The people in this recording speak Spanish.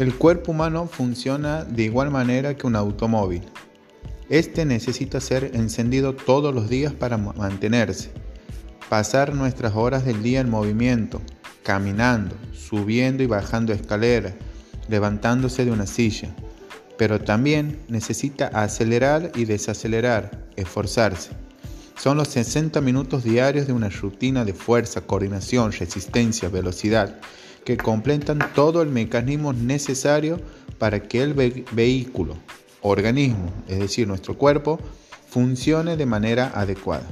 El cuerpo humano funciona de igual manera que un automóvil. Este necesita ser encendido todos los días para mantenerse. Pasar nuestras horas del día en movimiento, caminando, subiendo y bajando escaleras, levantándose de una silla. Pero también necesita acelerar y desacelerar, esforzarse. Son los 60 minutos diarios de una rutina de fuerza, coordinación, resistencia, velocidad que completan todo el mecanismo necesario para que el vehículo, organismo, es decir, nuestro cuerpo, funcione de manera adecuada.